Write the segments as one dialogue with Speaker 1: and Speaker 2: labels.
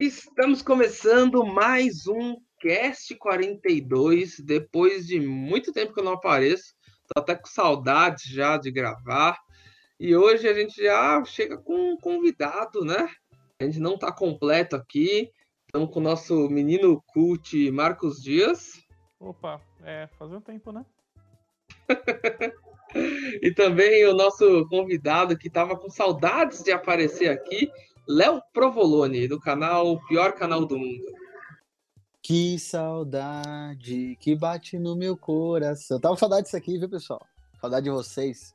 Speaker 1: Estamos começando mais um Cast 42, depois de muito tempo que eu não apareço, tô até com saudades já de gravar. E hoje a gente já chega com um convidado, né? A gente não tá completo aqui. Estamos com o nosso menino cult Marcos Dias.
Speaker 2: Opa, é, faz um tempo, né?
Speaker 1: e também o nosso convidado que estava com saudades de aparecer aqui, Léo Provolone, do canal Pior Canal do Mundo.
Speaker 3: Que saudade que bate no meu coração. Tava saudade disso aqui, viu, pessoal? Saudade de vocês.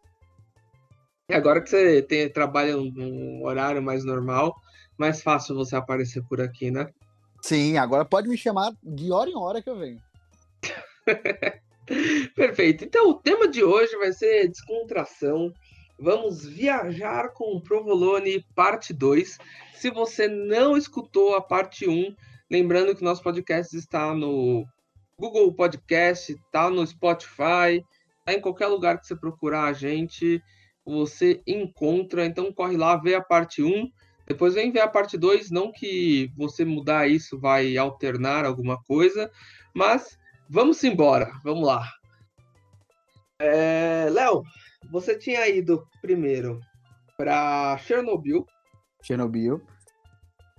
Speaker 1: E agora que você tem, trabalha num horário mais normal, mais fácil você aparecer por aqui, né?
Speaker 3: Sim, agora pode me chamar de hora em hora que eu venho.
Speaker 1: Perfeito. Então, o tema de hoje vai ser descontração. Vamos viajar com o Provolone parte 2. Se você não escutou a parte 1, lembrando que nosso podcast está no Google Podcast, está no Spotify, está em qualquer lugar que você procurar a gente, você encontra. Então corre lá, vê a parte 1, depois vem ver a parte 2, não que você mudar isso vai alternar alguma coisa, mas vamos embora, vamos lá. É, Léo, você tinha ido primeiro para Chernobyl.
Speaker 3: Chernobyl.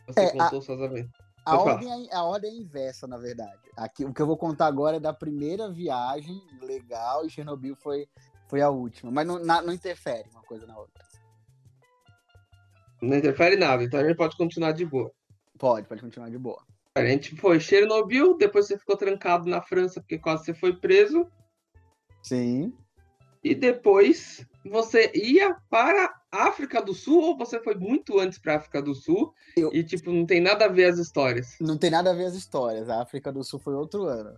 Speaker 1: Você é, contou a, suas aventuras.
Speaker 3: A ordem, é, a ordem é inversa, na verdade. Aqui, o que eu vou contar agora é da primeira viagem legal e Chernobyl foi, foi a última. Mas não, na, não interfere uma coisa na outra.
Speaker 1: Não interfere nada, então a gente pode continuar de boa.
Speaker 3: Pode, pode continuar de boa.
Speaker 1: A gente foi Chernobyl, depois você ficou trancado na França porque quase você foi preso.
Speaker 3: Sim.
Speaker 1: E depois você ia para a África do Sul ou você foi muito antes para a África do Sul eu... e tipo não tem nada a ver as histórias?
Speaker 3: Não tem nada a ver as histórias. A África do Sul foi outro ano.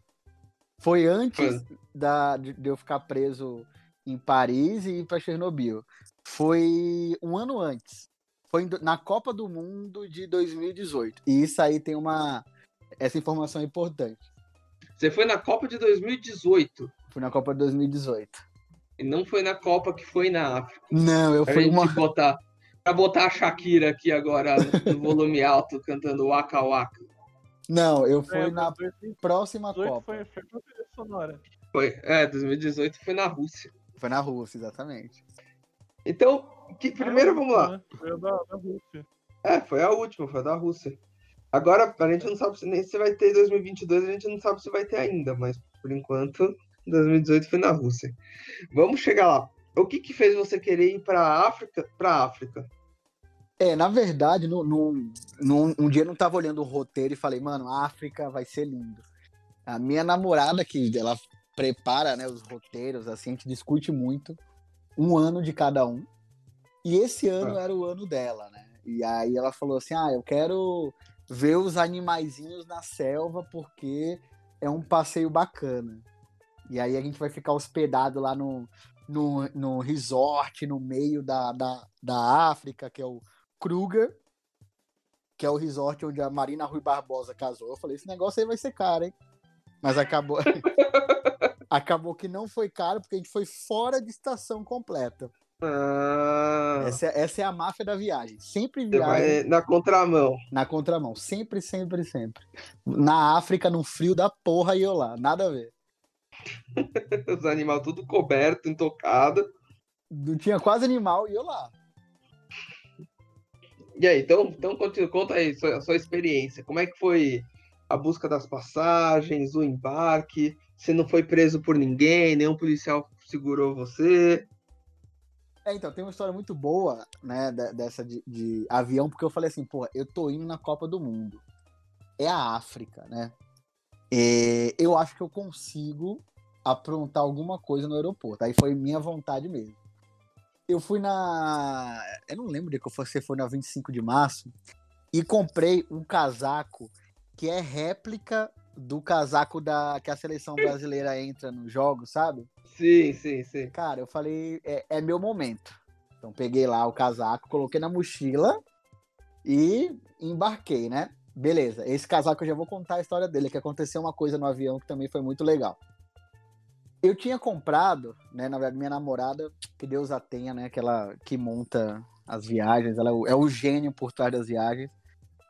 Speaker 3: Foi antes da, de, de eu ficar preso em Paris e ir para Chernobyl. Foi um ano antes. Foi na Copa do Mundo de 2018. E isso aí tem uma. Essa informação é importante.
Speaker 1: Você foi na Copa de 2018?
Speaker 3: Fui na Copa de 2018.
Speaker 1: E não foi na Copa que foi na África.
Speaker 3: Não, eu fui uma.
Speaker 1: Botar, pra botar a Shakira aqui agora no volume alto, cantando Waka Waka.
Speaker 3: Não, eu fui é, na próxima Copa.
Speaker 2: Foi, foi sonora.
Speaker 1: Foi, é, 2018 foi na Rússia.
Speaker 3: Foi na Rússia, exatamente.
Speaker 1: Então, que, primeiro vamos lá.
Speaker 2: Né? Foi a da, da Rússia.
Speaker 1: É, foi a última, foi a da Rússia. Agora, a gente não sabe se, nem se vai ter 2022, a gente não sabe se vai ter ainda, mas por enquanto 2018 foi na Rússia. Vamos chegar lá. O que, que fez você querer ir para a África? Para África?
Speaker 3: É, na verdade, no, no, no, um dia eu não estava olhando o roteiro e falei, mano, África vai ser lindo. A minha namorada, que ela prepara né, os roteiros, assim, a gente discute muito, um ano de cada um. E esse ano ah. era o ano dela, né? E aí ela falou assim: ah, eu quero ver os animaizinhos na selva porque é um passeio bacana. E aí a gente vai ficar hospedado lá no, no, no resort no meio da, da, da África, que é o Kruger, que é o resort onde a Marina Rui Barbosa casou. Eu falei, esse negócio aí vai ser caro, hein? Mas acabou. acabou que não foi caro, porque a gente foi fora de estação completa.
Speaker 1: Ah.
Speaker 3: Essa, é, essa é a máfia da viagem. Sempre viagem.
Speaker 1: na contramão.
Speaker 3: Na contramão. Sempre, sempre, sempre. Na África, no frio da porra, e eu lá. Nada a ver.
Speaker 1: Os animais tudo coberto, intocado.
Speaker 3: Não tinha quase animal e eu lá.
Speaker 1: E aí, então, então conta, aí a sua, sua experiência. Como é que foi a busca das passagens, o embarque? Você não foi preso por ninguém, nenhum policial segurou você?
Speaker 3: É, então, tem uma história muito boa, né, dessa de, de, avião, porque eu falei assim, porra, eu tô indo na Copa do Mundo. É a África, né? E eu acho que eu consigo aprontar alguma coisa no aeroporto. Aí foi minha vontade mesmo. Eu fui na. Eu não lembro de que você foi na 25 de março e comprei um casaco que é réplica do casaco da que a seleção brasileira entra nos jogos, sabe?
Speaker 1: Sim, sim, sim.
Speaker 3: Cara, eu falei, é, é meu momento. Então peguei lá o casaco, coloquei na mochila e embarquei, né? Beleza, esse casaco eu já vou contar a história dele, que aconteceu uma coisa no avião que também foi muito legal. Eu tinha comprado, né, na verdade, minha namorada, que Deus a tenha, né, aquela que monta as viagens, ela é o, é o gênio por trás das viagens.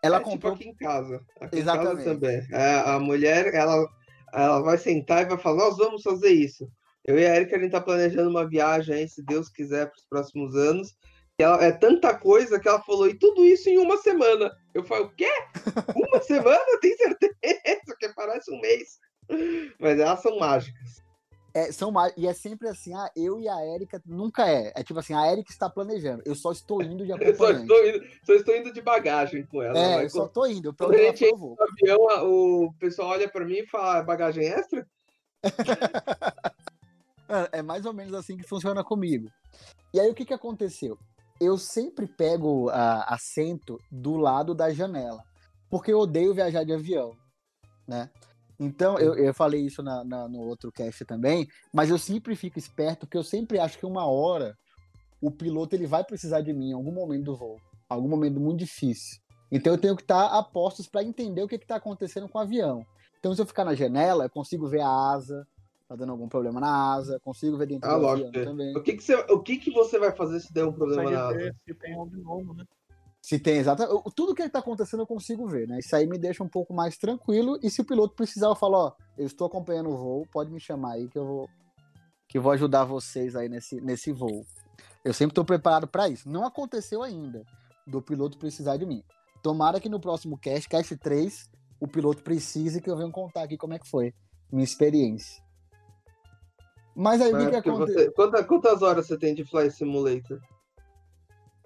Speaker 3: Ela
Speaker 1: é
Speaker 3: comprou.
Speaker 1: tipo aqui em casa. Aqui em
Speaker 3: Exatamente.
Speaker 1: casa também. A, a mulher, ela, ela vai sentar e vai falar, nós vamos fazer isso. Eu e a Erika, a gente tá planejando uma viagem aí, se Deus quiser, para os próximos anos. E ela, é tanta coisa que ela falou, e tudo isso em uma semana. Eu falei, o quê? Uma semana? Tem certeza? Que parece um mês. Mas elas são mágicas.
Speaker 3: É, são e é sempre assim, ah, eu e a Érica nunca é. É tipo assim, a Érica está planejando, eu só estou indo de
Speaker 1: Eu só
Speaker 3: acompanhante.
Speaker 1: estou indo, só estou indo de bagagem com ela.
Speaker 3: É, eu só tô indo,
Speaker 1: Quando a gente
Speaker 3: eu vou.
Speaker 1: no avião, o pessoal olha pra mim e fala, "É bagagem extra?
Speaker 3: É, é mais ou menos assim que funciona comigo. E aí o que que aconteceu? Eu sempre pego ah, assento do lado da janela, porque eu odeio viajar de avião, né? Então, eu, eu falei isso na- na- no outro cast também, mas eu sempre fico esperto, porque eu sempre acho que uma hora o piloto ele vai precisar de mim em algum momento do voo, algum momento muito difícil. Então eu tenho que estar a postos para entender o que está acontecendo com o avião. Então, se eu ficar na janela, eu consigo ver a asa, tá dando algum problema na asa, consigo ver dentro
Speaker 1: Ah,
Speaker 3: do avião também.
Speaker 1: O que, que, você, o que, que você vai fazer se der um problema na asa?
Speaker 2: se tem algo novo, né?
Speaker 3: Se tem exatamente. Tudo que está acontecendo eu consigo ver, né? Isso aí me deixa um pouco mais tranquilo. E se o piloto precisar, eu falo, ó, eu estou acompanhando o voo, pode me chamar aí que eu vou, que eu vou ajudar vocês aí nesse, nesse voo. Eu sempre estou preparado para isso. Não aconteceu ainda do piloto precisar de mim. Tomara que no próximo cast, cast 3, o piloto precise que eu venha contar aqui como é que foi minha experiência. Mas aí o que,
Speaker 1: É,
Speaker 3: que
Speaker 1: porque
Speaker 3: aconteceu?
Speaker 1: você- quanta- quantas horas você tem de Flight Simulator?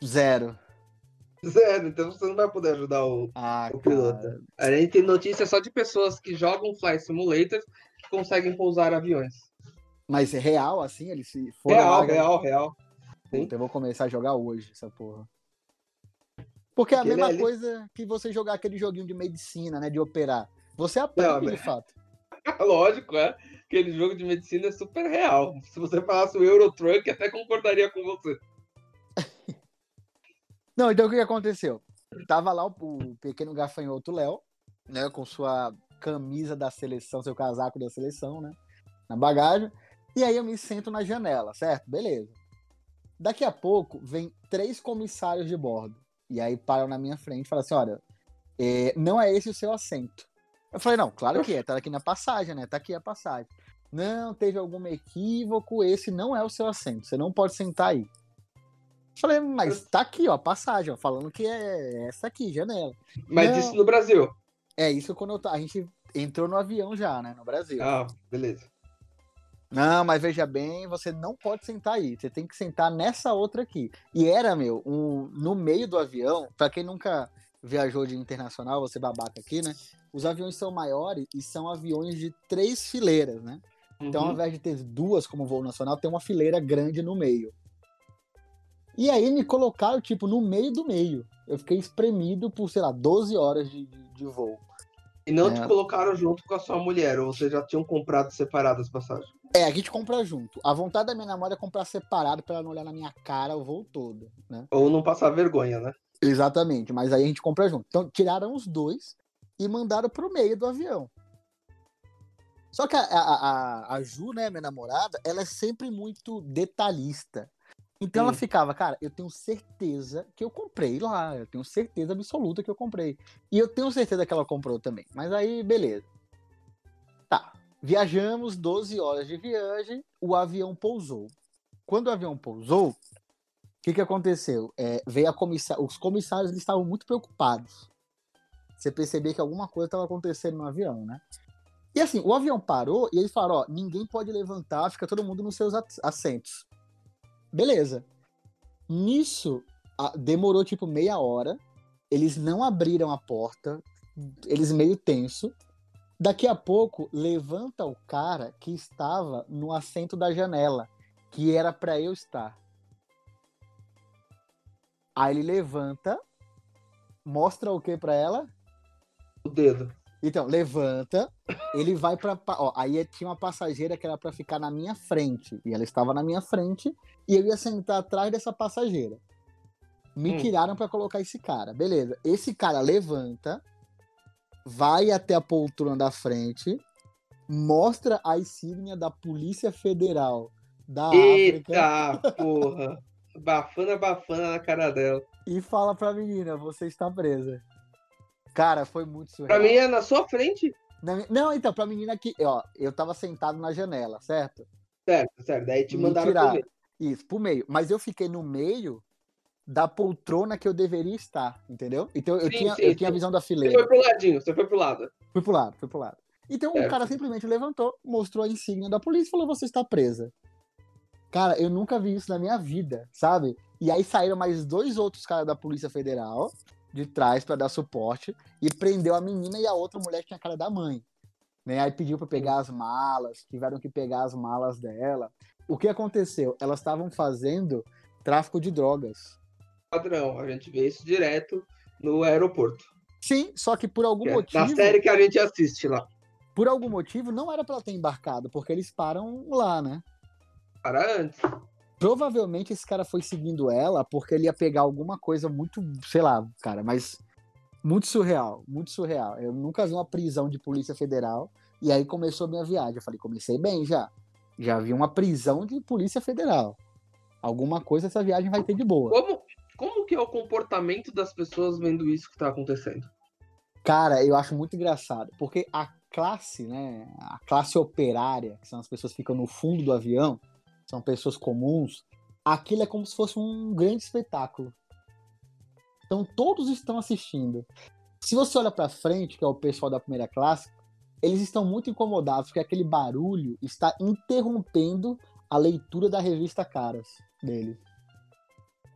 Speaker 3: Zero.
Speaker 1: Zero, então você não vai poder ajudar o,
Speaker 3: Ah,
Speaker 1: o piloto. A gente tem notícia só de pessoas que jogam Flight Simulator que conseguem pousar aviões.
Speaker 3: Mas é real, assim, eles se foram
Speaker 1: Real,
Speaker 3: lá,
Speaker 1: real, real. Sim.
Speaker 3: Puta, eu vou começar a jogar hoje essa porra. Porque é a
Speaker 1: Porque ele
Speaker 3: mesma
Speaker 1: é
Speaker 3: coisa que você jogar aquele joguinho de medicina, né? De operar. Você aprende
Speaker 1: Não,
Speaker 3: de fato.
Speaker 1: Lógico, é. Aquele jogo de medicina é super real. Se você falasse o Eurotruck, até concordaria com você.
Speaker 3: Não, então o que aconteceu? Tava lá o, o pequeno gafanhoto Léo, né? Com sua camisa da seleção, seu casaco da seleção, né? Na bagagem. E aí eu me sento na janela, certo? Beleza. Daqui a pouco vem três comissários de bordo. E aí param na minha frente e falam assim: olha, é, não é esse o seu assento. Eu falei, não, claro que é, tá aqui na passagem, né? Tá aqui a passagem. Não, teve algum equívoco, esse não é o seu assento, você não pode sentar aí. Eu falei, mas tá aqui, ó, a passagem, ó, falando que é essa aqui, janela.
Speaker 1: Mas
Speaker 3: Não.
Speaker 1: isso no Brasil.
Speaker 3: É isso quando eu a gente entrou no avião já, né, no Brasil.
Speaker 1: Ah, beleza.
Speaker 3: Não, mas veja bem, você não pode sentar aí. Você tem que sentar nessa outra aqui. E era, meu, um, no meio do avião, pra quem nunca viajou de internacional, você babaca aqui, né? Os aviões são maiores e são aviões de três fileiras, né? Então, ao
Speaker 1: Uhum.
Speaker 3: invés de ter duas como voo nacional, tem uma fileira grande no meio. E aí me colocaram, tipo, no meio do meio. Eu fiquei espremido por, sei lá, 12 horas de, de, de voo.
Speaker 1: E não
Speaker 3: É.
Speaker 1: te colocaram junto com a sua mulher, ou vocês já tinham comprado separadas as passagens?
Speaker 3: É, a gente compra junto. A vontade da minha namorada é comprar separado pra ela não olhar na minha cara o voo todo, né?
Speaker 1: Ou não passar vergonha, né?
Speaker 3: Exatamente, mas aí a gente compra junto. Então tiraram os dois e mandaram pro meio do avião. Só que a, a, a, Ju, né, minha namorada, ela é sempre muito detalhista. Então ela
Speaker 1: Hum.
Speaker 3: ficava, cara, eu tenho certeza que eu comprei lá, eu tenho certeza absoluta que eu comprei. E eu tenho certeza que ela comprou também. Mas aí, beleza. Tá, viajamos 12 horas de viagem, o avião pousou. Quando o avião pousou, que, que aconteceu? É, veio a comissa... Os comissários eles estavam muito preocupados. Você percebia que alguma coisa estava acontecendo no avião, né? E assim, o avião parou e eles falaram: ó, ninguém pode levantar, fica todo mundo nos seus assentos. Beleza. Nisso, a- demorou tipo meia hora. Eles não abriram a porta, eles meio tenso. Daqui a pouco, levanta o cara que estava no assento da janela, que era para eu estar. Aí ele levanta, mostra o que para ela?
Speaker 1: O dedo.
Speaker 3: Então, levanta, ele vai pra. Ó, aí tinha uma passageira que era pra ficar na minha frente. E ela estava na minha frente e eu ia sentar atrás dessa passageira. Me
Speaker 1: Hum.
Speaker 3: tiraram pra colocar esse cara. Beleza. Esse cara levanta, vai até a poltrona da frente, mostra a insígnia da Polícia Federal da África
Speaker 1: Eita, porra. Bafana, bafana na cara dela.
Speaker 3: e fala pra menina: você está presa. Cara, foi muito surreal.
Speaker 1: Pra mim é na sua frente.
Speaker 3: Na Não, então, pra menina que, ó, eu tava sentado na janela, certo?
Speaker 1: Certo, certo. Daí te
Speaker 3: Me
Speaker 1: mandaram
Speaker 3: tiraram.
Speaker 1: comer.
Speaker 3: Isso, pro meio. Mas eu fiquei no meio da poltrona que eu deveria estar, entendeu? Então eu
Speaker 1: Sim,
Speaker 3: tinha,
Speaker 1: sim,
Speaker 3: eu tinha a
Speaker 1: sim.
Speaker 3: visão da
Speaker 1: Você
Speaker 3: fileira.
Speaker 1: foi pro ladinho, você foi pro lado.
Speaker 3: Fui pro lado, fui pro lado. Então
Speaker 1: Certo.
Speaker 3: o cara simplesmente levantou, mostrou a insígnia da polícia e falou: você está presa. Cara, eu nunca vi isso na minha vida, sabe? E aí saíram mais dois outros caras da Polícia Federal de trás pra dar suporte e prendeu a menina e a outra mulher que tinha a cara da mãe. Né? Aí pediu pra pegar as malas, tiveram que pegar as malas dela. O que aconteceu? Elas estavam fazendo tráfico de drogas.
Speaker 1: Padrão, a gente vê isso direto no aeroporto.
Speaker 3: Sim, só que por algum
Speaker 1: é
Speaker 3: motivo.
Speaker 1: Na série que a gente assiste lá.
Speaker 3: por algum motivo, não era pra ela ter embarcado, porque eles param lá, né?
Speaker 1: Para antes.
Speaker 3: Provavelmente esse cara foi seguindo ela porque ele ia pegar alguma coisa muito, sei lá, cara, mas muito surreal, muito surreal. Eu nunca vi uma prisão de polícia federal e aí começou a minha viagem. Eu falei, comecei bem já. Já vi uma prisão de polícia federal. Alguma coisa essa viagem vai ter de boa.
Speaker 1: Como, como que é o comportamento das pessoas vendo isso que tá acontecendo?
Speaker 3: Cara, eu acho muito engraçado, porque a classe, né, a classe operária, que são as pessoas que ficam no fundo do avião, são pessoas comuns, aquilo é como se fosse um grande espetáculo. Então todos estão assistindo. Se você olha pra frente, que é o pessoal da primeira classe, eles estão muito incomodados porque aquele barulho está interrompendo a leitura da revista Caras dele.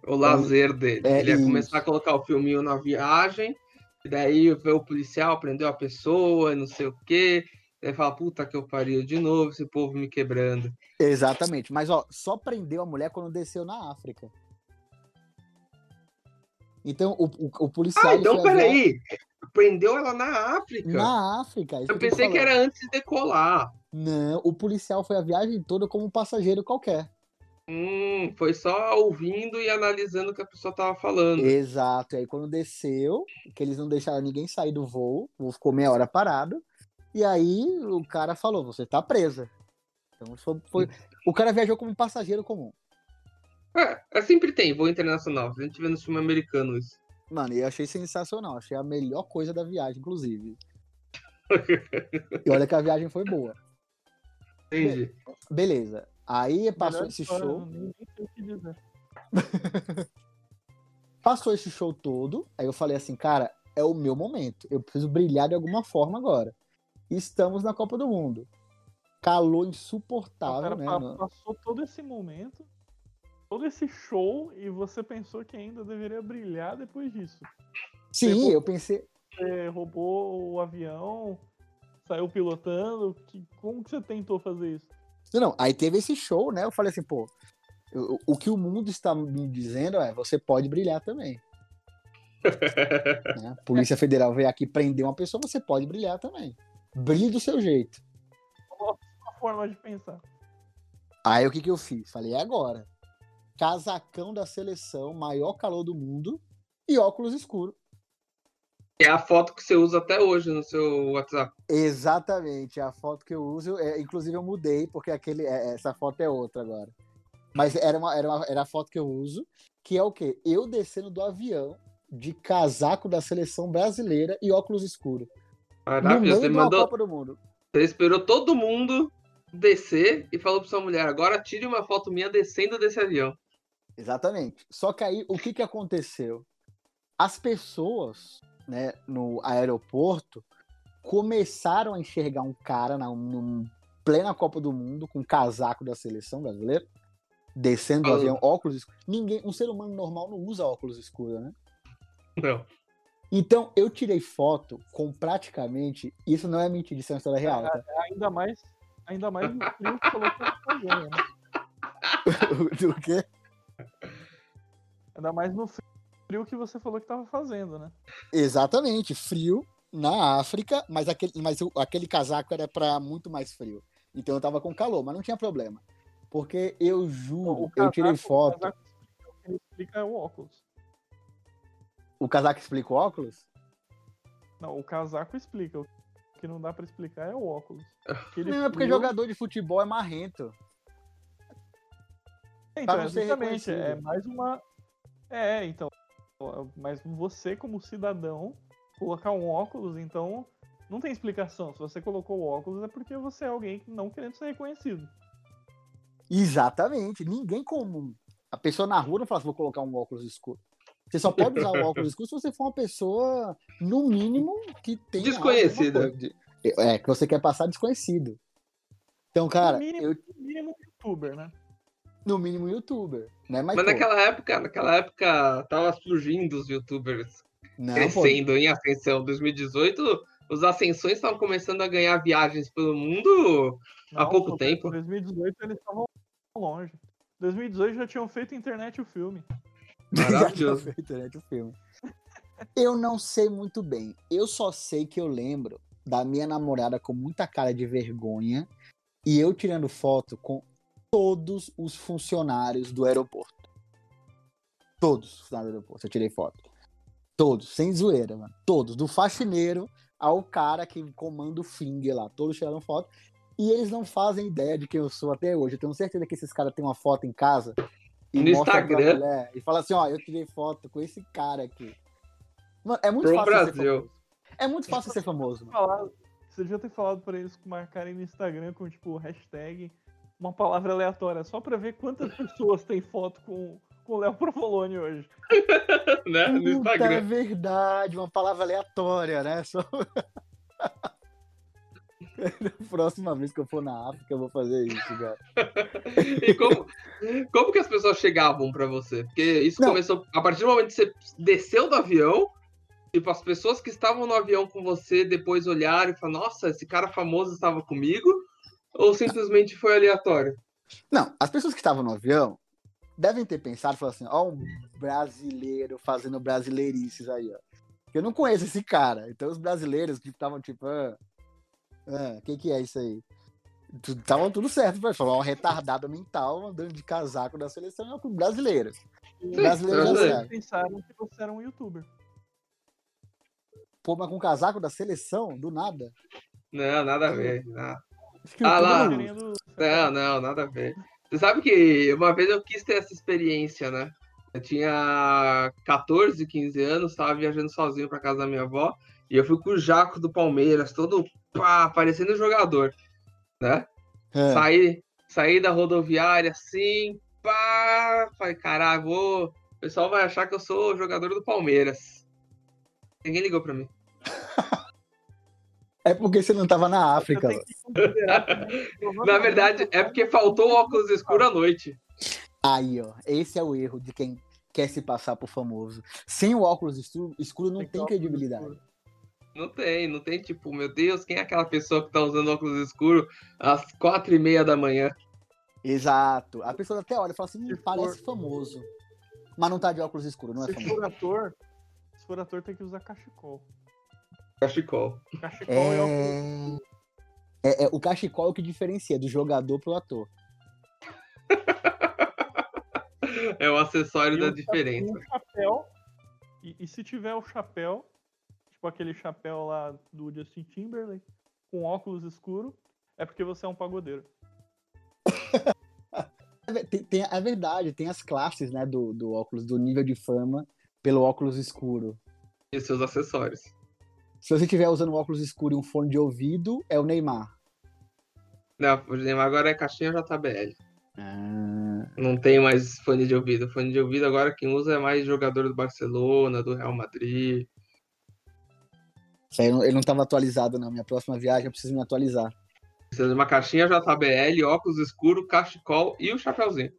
Speaker 1: O lazer dele.
Speaker 3: É
Speaker 1: Ele ia
Speaker 3: isso.
Speaker 1: começar a colocar o filminho na viagem, e daí veio o policial, prendeu a pessoa, e não sei o quê. Daí fala, puta que eu pariu de novo, esse povo me quebrando.
Speaker 3: Exatamente. Mas ó, só prendeu a mulher quando desceu na África. Então o, o, o policial.
Speaker 1: Ah, então peraí. Prendeu ela na África.
Speaker 3: Na África. isso
Speaker 1: eu
Speaker 3: que
Speaker 1: pensei que
Speaker 3: falando.
Speaker 1: era antes de decolar.
Speaker 3: Não, o policial foi a viagem toda como um passageiro qualquer.
Speaker 1: Hum, foi só ouvindo e analisando o que a pessoa tava falando.
Speaker 3: Exato. E aí quando desceu, que eles não deixaram ninguém sair do voo, o voo ficou meia hora parado. E aí o cara falou: você tá presa. Então foi, foi- o cara viajou como um passageiro comum.
Speaker 1: É, é, sempre tem voo internacional. A gente vê no filme americano isso.
Speaker 3: Mano, e eu achei sensacional. Achei a melhor coisa da viagem, inclusive. e olha que a viagem foi boa.
Speaker 1: Entendi.
Speaker 3: Beleza. Aí passou
Speaker 2: Melhor
Speaker 3: esse
Speaker 2: história,
Speaker 3: show.
Speaker 2: Nem, nem sei o que dizer.
Speaker 3: Passou esse show todo. Aí eu falei assim, cara, é o meu momento. Eu preciso brilhar de alguma forma agora. Estamos na Copa do Mundo. Calor
Speaker 2: O
Speaker 3: insuportável,
Speaker 2: cara
Speaker 3: né?
Speaker 2: passou todo esse momento, todo esse show, e você pensou que ainda deveria brilhar depois disso.
Speaker 3: Sim,
Speaker 2: Pegou-
Speaker 3: eu pensei.
Speaker 2: Você roubou o avião, saiu pilotando. Que, como que você tentou fazer isso?
Speaker 3: Não, não, aí teve esse show, né? Eu falei assim, pô, o, o que o mundo está me dizendo é, você pode brilhar também. né? Polícia Federal veio aqui prender uma pessoa, você pode brilhar também. Brilhe do seu jeito.
Speaker 2: Uma forma de pensar.
Speaker 3: Aí o que, que eu fiz? Falei, é agora. Casacão da seleção, maior calor do mundo e óculos escuros.
Speaker 1: É a foto que você usa até hoje no seu WhatsApp.
Speaker 3: Exatamente, a foto que eu uso, é, inclusive eu mudei, porque aquele, é, essa foto é outra agora. Mas era, uma, era, uma, era a foto que eu uso, que é o quê? Eu descendo do avião de casaco da seleção brasileira e óculos escuros. No meio
Speaker 1: Você
Speaker 3: uma
Speaker 1: mandou.
Speaker 3: Copa do Mundo.
Speaker 1: Você esperou todo mundo descer e falou pra sua mulher: agora tire uma foto minha descendo desse avião.
Speaker 3: Exatamente. Só que aí, o que, que aconteceu? As pessoas, né, no aeroporto, começaram a enxergar um cara na num plena Copa do Mundo com casaco da seleção brasileira, descendo do avião, óculos escuros. Ninguém, um ser humano normal não usa óculos escuros, né?
Speaker 1: Não.
Speaker 3: Então, eu tirei foto com praticamente. Isso não é mentira, isso é uma história real, tá?
Speaker 2: Ainda mais, ainda mais no frio que falou que tava fazendo, né?
Speaker 3: Do quê?
Speaker 2: Ainda mais no frio que você falou que tava fazendo, né?
Speaker 3: Exatamente, frio na África, mas aquele, mas aquele casaco era para muito mais frio. Então eu tava com calor, mas não tinha problema. Porque eu juro, eu tirei
Speaker 2: casaco-
Speaker 3: foto.
Speaker 2: O casaco explica, é o óculos.
Speaker 3: O casaco explica o óculos?
Speaker 2: Não, o casaco explica. O que não dá pra explicar é o óculos. Aquele
Speaker 3: Não, é porque
Speaker 2: frio-
Speaker 3: jogador de futebol é marrento.
Speaker 2: Então,
Speaker 3: não ser
Speaker 2: exatamente. É mais uma. É, então. Mas você, como cidadão, colocar um óculos, então não tem explicação. Se você colocou o óculos é porque você é alguém que não querendo ser reconhecido.
Speaker 3: Exatamente. Ninguém comum. A pessoa na rua não fala assim, vou colocar um óculos escuro. Você só pode usar o óculos escuro se você for uma pessoa, no mínimo, que tem.
Speaker 1: Desconhecida.
Speaker 3: É, que você quer passar desconhecido. Então, cara,
Speaker 2: no mínimo,
Speaker 3: eu.
Speaker 2: no mínimo youtuber, né?
Speaker 3: No mínimo, youtuber. Né? Mas,
Speaker 1: Mas
Speaker 3: pô,
Speaker 1: naquela época, naquela época, tava surgindo os youtubers
Speaker 3: não, pô,
Speaker 1: crescendo em ascensão. 2018, os ascensões estavam começando a ganhar viagens pelo mundo há
Speaker 2: Não,
Speaker 1: pouco
Speaker 2: pô,
Speaker 1: tempo.
Speaker 2: 2018 eles estavam longe. 2018 já tinham feito internet o filme.
Speaker 1: Maravilhoso.
Speaker 3: O filme. Eu não sei muito bem. Eu só sei que eu lembro da minha namorada com muita cara de vergonha e eu tirando foto com todos os funcionários do aeroporto. Todos os funcionários do aeroporto, eu tirei foto. Todos, sem zoeira, mano. Todos, do faxineiro ao cara que comanda o finger lá. Todos tiraram foto. E eles não fazem ideia de quem eu sou até hoje. Eu tenho certeza que esses caras têm uma foto em casa e
Speaker 1: No Instagram.
Speaker 3: mulher e fala assim, ó, eu tirei foto com esse cara aqui. Mano, é muito
Speaker 1: Pro
Speaker 3: fácil ser
Speaker 1: Brasil.
Speaker 3: famoso. É muito fácil ser famoso.
Speaker 2: Falado- Você devia ter falado pra eles marcarem no Instagram com, tipo, hashtag uma palavra aleatória, só pra ver quantas pessoas têm foto com, com o Léo Provolone hoje.
Speaker 1: né? No
Speaker 3: Puta, é
Speaker 1: Instagram.
Speaker 3: verdade, uma palavra aleatória, né? Só... Próxima vez que eu for na África, eu vou fazer isso, cara.
Speaker 1: E como, como que as pessoas chegavam pra você? Porque isso
Speaker 3: Não.
Speaker 1: começou a partir do momento que você desceu do avião, tipo, as pessoas que estavam no avião com você depois olharam e falaram, nossa, esse cara famoso estava comigo, ou simplesmente foi aleatório?
Speaker 3: Não, as pessoas que estavam no avião devem ter pensado, falaram assim, ó, um brasileiro fazendo brasileirices aí, ó. Eu não conheço esse cara. Então os brasileiros que estavam tipo, ah, ah, que que é isso aí? Estavam tudo certo, vai falar um retardado mental andando de casaco da seleção é um brasileiro. Brasileiro já sabe.
Speaker 2: pensaram que você era um youtuber.
Speaker 3: Pô, mas com casaco da seleção, do nada.
Speaker 1: Não, nada a ver.
Speaker 3: Que
Speaker 1: Ah,
Speaker 3: o
Speaker 1: lá.
Speaker 2: Querendo...
Speaker 1: não, não, nada a ver. Você sabe que uma vez eu quis ter essa experiência, né? Eu tinha 14, 15 anos, estava viajando sozinho para casa da minha avó, e eu fui com o Jaco do Palmeiras, todo pá, parecendo jogador, né?
Speaker 3: É.
Speaker 1: Saí, saí da rodoviária assim, pá, falei, caralho, vou. O pessoal vai achar que eu sou jogador do Palmeiras. Ninguém ligou pra mim.
Speaker 3: É porque você não tava na África.
Speaker 2: Tem
Speaker 1: Na verdade, é porque faltou óculos escuros à noite.
Speaker 3: Aí, ó. Esse é o erro de quem quer se passar por famoso. Sem o óculos escuro, escuro não tem
Speaker 2: óculos
Speaker 3: credibilidade.
Speaker 2: escuros.
Speaker 1: Não tem, não tem tipo, meu Deus, quem é aquela pessoa que tá usando óculos escuros às quatro e meia da manhã?
Speaker 3: Exato. A pessoa até olha e fala assim, hum,
Speaker 2: Se
Speaker 3: parece
Speaker 2: for-
Speaker 3: famoso. Mas não tá de óculos escuros, não é
Speaker 2: Se
Speaker 3: famoso.
Speaker 2: for ator, se for ator tem que usar cachecol.
Speaker 1: Cachecol.
Speaker 2: Cachecol é, óculos
Speaker 3: É... É, é, o cachecol é o que diferencia do jogador pro ator.
Speaker 1: É o acessório
Speaker 2: E
Speaker 1: da
Speaker 2: cha-
Speaker 1: diferença.
Speaker 2: Chapéu. E, e se tiver o chapéu, tipo aquele chapéu lá do Justin Timberlake, com óculos escuro, é porque você é um pagodeiro.
Speaker 3: É, tem, tem- é verdade, tem as classes, né, do, do óculos, do nível de fama pelo óculos escuro.
Speaker 1: E seus acessórios.
Speaker 3: Se você estiver usando um óculos escuro e um fone de ouvido, é o Neymar.
Speaker 1: Não, o Neymar agora é caixinha JBL.
Speaker 3: Ah,
Speaker 1: Não tem mais fone de ouvido. Fone de ouvido agora quem usa é mais jogador do Barcelona, do Real Madrid.
Speaker 3: Ele não estava atualizado, não. Minha próxima viagem eu preciso me atualizar.
Speaker 1: Precisa de uma caixinha JBL, óculos escuro, cachecol e o chapéuzinho.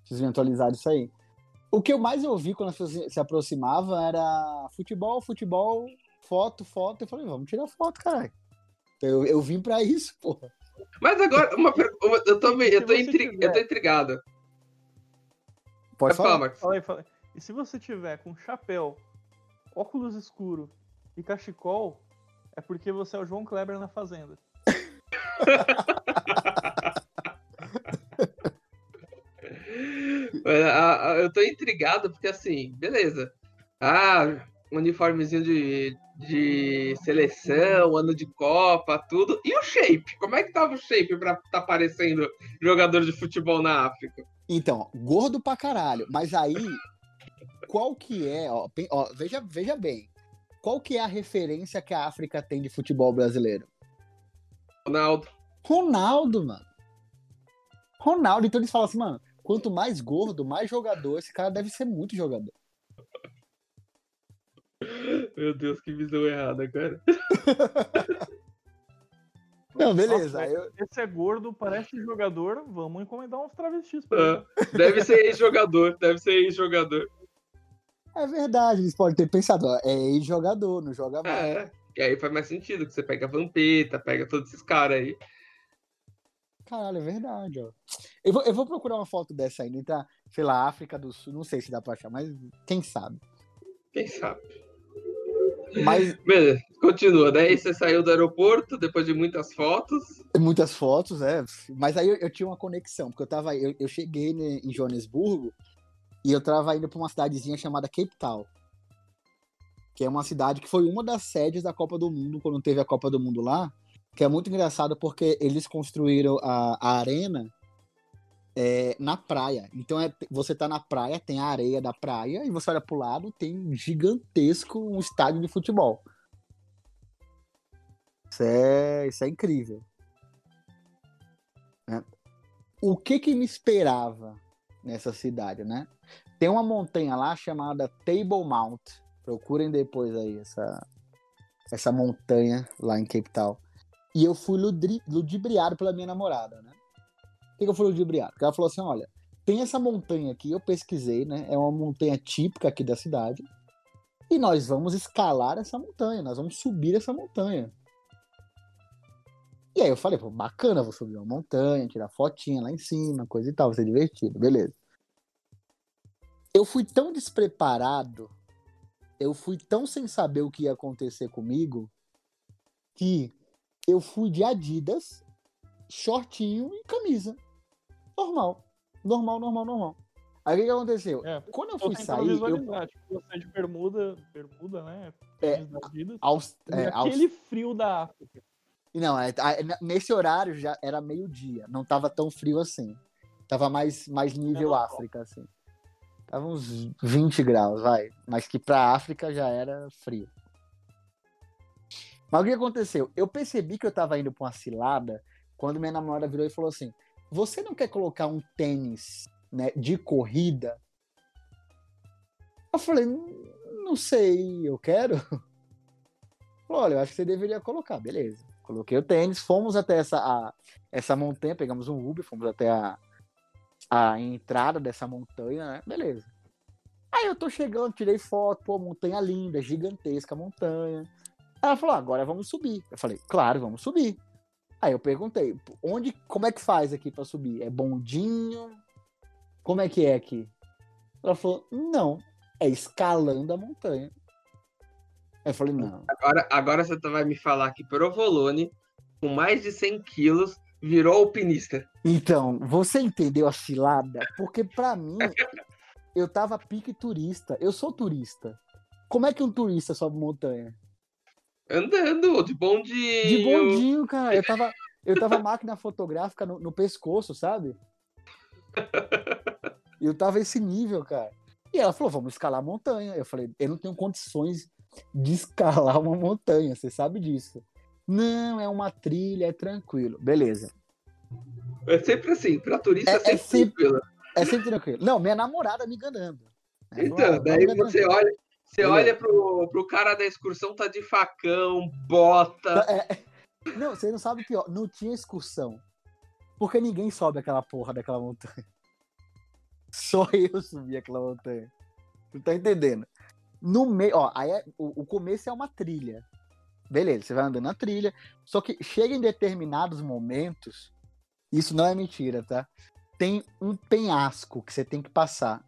Speaker 3: Preciso me atualizar disso aí. O que eu mais ouvi quando as pessoas se aproximavam era futebol, futebol, foto, foto. Eu falei, vamos tirar foto, caralho. Eu, eu vim pra isso, porra.
Speaker 1: Mas agora, uma pergunta. Eu tô, meio- eu, tô eu tô intrigado.
Speaker 3: Pode
Speaker 1: Pode falar,
Speaker 3: falar.
Speaker 1: Marcos.
Speaker 2: Fala aí, fala aí. E se você tiver com chapéu, óculos escuro e cachecol, é porque você é o João Kleber na Fazenda.
Speaker 1: É, a- a- Eu tô intrigado porque, assim, beleza. Ah, uniformezinho de, de seleção, ano de Copa, tudo. E o shape? Como é que tava o shape pra tá parecendo jogador de futebol na África?
Speaker 3: Então, gordo pra caralho. Mas aí, qual que é, ó, ó, veja, veja bem. Qual que é a referência que a África tem de futebol brasileiro?
Speaker 1: Ronaldo.
Speaker 3: Ronaldo, mano. Ronaldo, então eles falam assim, mano, quanto mais gordo, mais jogador, esse cara deve ser muito jogador.
Speaker 1: Meu Deus, que visão errada, cara.
Speaker 3: Não, beleza.
Speaker 2: Nossa,
Speaker 3: eu-
Speaker 2: Esse é gordo, parece jogador. Vamos encomendar uns travestis pra ele.
Speaker 1: Ah, deve ser ex-jogador, deve ser ex-jogador.
Speaker 3: É verdade, eles podem ter pensado, ó, é ex-jogador, não joga mais.
Speaker 1: É, e aí faz mais sentido, que você pega a Vampeta, pega todos esses caras aí.
Speaker 3: Caralho, é verdade, ó. Eu vou, eu vou procurar uma foto dessa ainda, tá? Sei lá, África do Sul, não sei se dá pra achar, mas quem sabe.
Speaker 1: Quem sabe?
Speaker 3: Mas
Speaker 1: Beleza, continua. Daí você saiu do aeroporto, depois de muitas fotos.
Speaker 3: muitas fotos, é. Mas aí eu, eu tinha uma conexão, porque eu tava. Eu, eu cheguei né, em Joanesburgo e eu tava indo pra uma cidadezinha chamada Cape Town. Que é uma cidade que foi uma das sedes da Copa do Mundo, quando teve a Copa do Mundo lá. Que é muito engraçado porque eles construíram a, a arena é, na praia. Então é, você tá na praia, tem a areia da praia, e você olha pro lado, tem um gigantesco um estádio de futebol. Isso é, isso é incrível. né? O que que me esperava nessa cidade, né? Tem uma montanha lá chamada Table Mount. Procurem depois aí essa, essa montanha lá em Cape Town. E eu fui ludibriado pela minha namorada, né? Por que, que eu fui ludibriado? Porque ela falou assim: olha, tem essa montanha aqui, eu pesquisei, né? É uma montanha típica aqui da cidade. E nós vamos escalar essa montanha, nós vamos subir essa montanha. E aí eu falei, pô, bacana, vou subir uma montanha, tirar fotinha lá em cima, coisa e tal, vai ser divertido, beleza. Eu fui tão despreparado, eu fui tão sem saber o que ia acontecer comigo, que eu fui de Adidas, shortinho e camisa. Normal. Normal, normal, normal. Aí o que, que aconteceu?
Speaker 2: É,
Speaker 3: Quando eu fui sair, eu,
Speaker 2: tipo, você de bermuda, bermuda, né?
Speaker 3: É,
Speaker 2: Adidas,
Speaker 3: aos, é, aos-
Speaker 2: frio da África.
Speaker 3: Não, é, a- nesse horário já era meio-dia, não tava tão frio assim. Tava mais, mais nível. África, assim. Tava uns 20 graus, vai. Mas que pra África já era frio. Mas o que aconteceu? Eu percebi que eu tava indo pra uma cilada quando minha namorada virou e falou assim: Você não quer colocar um tênis né, de corrida? Eu falei: "Não- Não sei, eu quero. Falou, Olha, eu acho que você deveria colocar. Beleza. Coloquei o tênis, fomos até essa, a- essa montanha, pegamos um Uber, fomos até a, a entrada dessa montanha, né? Beleza. Aí eu tô chegando, tirei foto, pô, montanha linda, gigantesca montanha. Ela falou, agora vamos subir. Eu falei, claro, vamos subir. Aí eu perguntei, onde, como é que faz aqui pra subir? É bondinho? Como é que é aqui? Ela falou, não, é escalando a montanha. Aí eu falei, não.
Speaker 1: Agora, agora você vai me falar que Provolone, com mais de 100 quilos, virou alpinista.
Speaker 3: Então, você entendeu a cilada? Porque pra mim, eu tava pique turista. Eu sou turista. Como é que um turista sobe montanha?
Speaker 1: Andando, de bondinho.
Speaker 3: De bondinho, cara. Eu tava, eu tava máquina fotográfica no, no pescoço, sabe? Eu tava esse nível, cara. E ela falou, vamos escalar a montanha. Eu falei, eu não tenho condições de escalar uma montanha, você sabe disso. Não, é uma trilha, é tranquilo. Beleza.
Speaker 1: É sempre assim, pra turista
Speaker 3: É-
Speaker 1: é,
Speaker 3: é
Speaker 1: sempre
Speaker 3: sempre-
Speaker 1: tranquilo.
Speaker 3: É sempre tranquilo. Não, minha namorada me enganando. Minha
Speaker 1: Então,
Speaker 3: namorada,
Speaker 1: daí você olha, você
Speaker 3: Beleza.
Speaker 1: olha pro, pro cara da excursão, tá de facão, bota.
Speaker 3: É, não, você não sabe o pior. Não tinha excursão. Porque ninguém sobe aquela porra daquela montanha. Só eu subi aquela montanha. Não tá entendendo? No meio, ó, aí é- o, o começo é uma trilha. Beleza, você vai andando na trilha. Só que chega em determinados momentos, isso não é mentira, tá? Tem um penhasco que você tem que passar.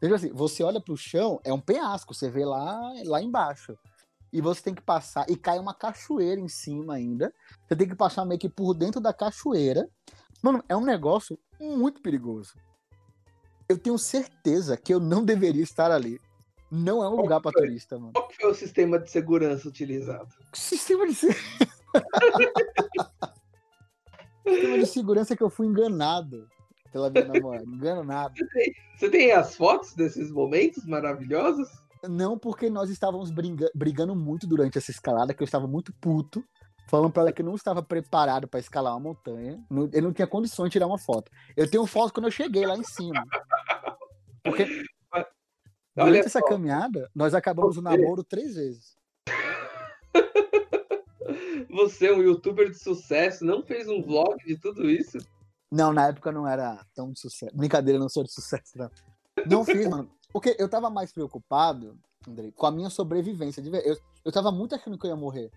Speaker 3: Veja assim, você olha pro chão, é um penhasco, você vê lá, lá embaixo. E você tem que passar, e cai uma cachoeira em cima ainda. Você tem que passar meio que por dentro da cachoeira. Mano, é um negócio muito perigoso. Eu tenho certeza que eu não deveria estar ali. Não é um lugar para turista, mano.
Speaker 1: Qual foi o sistema de segurança utilizado?
Speaker 3: Sistema de, se- Sistema de segurança que eu fui enganado pela minha namorada. Enganado.
Speaker 1: Você tem as fotos desses momentos maravilhosos?
Speaker 3: Não, porque nós estávamos briga- brigando muito durante essa escalada, que eu estava muito puto, falando pra ela que eu não estava preparado para escalar uma montanha. Não- Eu não tinha condições de tirar uma foto. Eu tenho foto quando eu cheguei lá em cima. Porque
Speaker 1: Olha
Speaker 3: durante essa
Speaker 1: só.
Speaker 3: caminhada, nós acabamos o namoro três vezes.
Speaker 1: Você, um youtuber de sucesso, não fez um vlog de tudo isso?
Speaker 3: Não, na época não era tão de sucesso. Brincadeira, não sou de sucesso, não. Não fiz, mano. Porque eu tava mais preocupado, Andrei, com a minha sobrevivência. Eu, eu tava muito achando que eu ia morrer.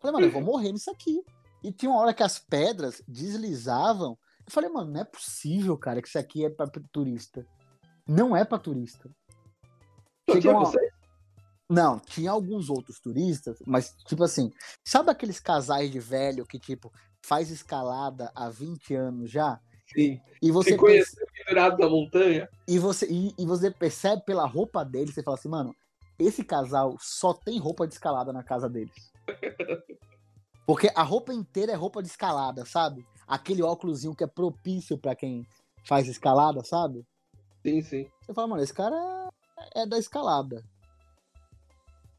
Speaker 3: Falei, mano, eu vou morrer nisso aqui. E tinha uma hora que as pedras deslizavam. Eu falei, mano, não é possível, cara, que isso aqui é pra turista. Não é pra turista.
Speaker 1: Não
Speaker 3: Chegou
Speaker 1: tinha
Speaker 3: uma-
Speaker 1: você?
Speaker 3: Não, tinha alguns outros turistas, mas, tipo assim, sabe aqueles casais de velho que, tipo, faz escalada há 20 anos já?
Speaker 1: Sim.
Speaker 3: E você,
Speaker 1: Você conheceu pendurado na montanha?
Speaker 3: e você, e, e você percebe pela roupa deles, você fala assim, mano, esse casal só tem roupa de escalada na casa deles. Porque a roupa inteira é roupa de escalada, sabe? Aquele óculosinho que é propício pra quem faz escalada, sabe?
Speaker 1: Sim, sim.
Speaker 3: Você fala, mano, esse cara é da escalada.